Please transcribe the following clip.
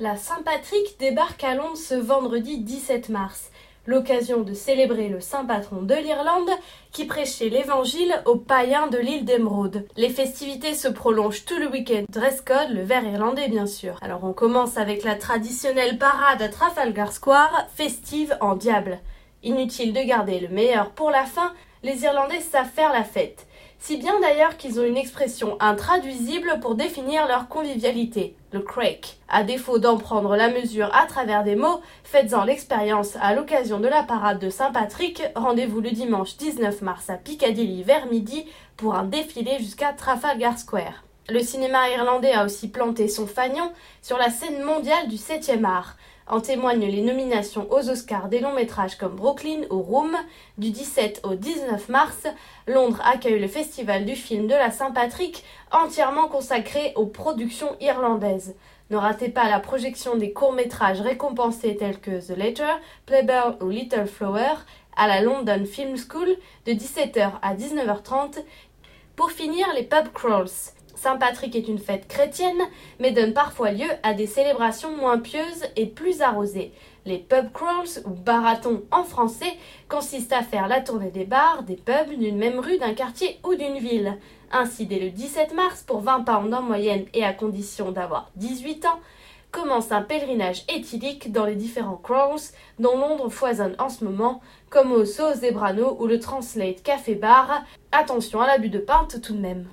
La Saint-Patrick débarque à Londres ce vendredi 17 mars, l'occasion de célébrer le saint patron de l'Irlande qui prêchait l'évangile aux païens de l'île d'Emeraude. Les festivités se prolongent tout le week-end, dress code, le vert irlandais bien sûr. Alors on commence avec la traditionnelle parade à Trafalgar Square, festive en diable. Inutile de garder le meilleur pour la fin, les Irlandais savent faire la fête. Si bien d'ailleurs qu'ils ont une expression intraduisible pour définir leur convivialité, le crake. À défaut d'en prendre la mesure à travers des mots, faites-en l'expérience à l'occasion de la parade de Saint-Patrick. Rendez-vous le dimanche 19 mars à Piccadilly vers midi pour un défilé jusqu'à Trafalgar Square. Le cinéma irlandais a aussi planté son fanion sur la scène mondiale du 7e art. En témoignent les nominations aux Oscars des longs métrages comme Brooklyn ou Room. Du 17 au 19 mars, Londres accueille le festival du film de la Saint-Patrick, entièrement consacré aux productions irlandaises. Ne ratez pas la projection des courts-métrages récompensés tels que The Letter, Playboy ou Little Flower à la London Film School de 17h à 19h30. Pour finir, les pub crawls. Saint-Patrick est une fête chrétienne, mais donne parfois lieu à des célébrations moins pieuses et plus arrosées. Les pub crawls, ou baratons en français, consistent à faire la tournée des bars, des pubs, d'une même rue, d'un quartier ou d'une ville. Ainsi, dès le 17 mars, pour 20 pounds en moyenne et à condition d'avoir 18 ans, commence un pèlerinage éthylique dans les différents crawls dont Londres foisonne en ce moment, comme au Sauce Zebrano ou le Translate Café Bar. Attention à l'abus de pinte tout de même.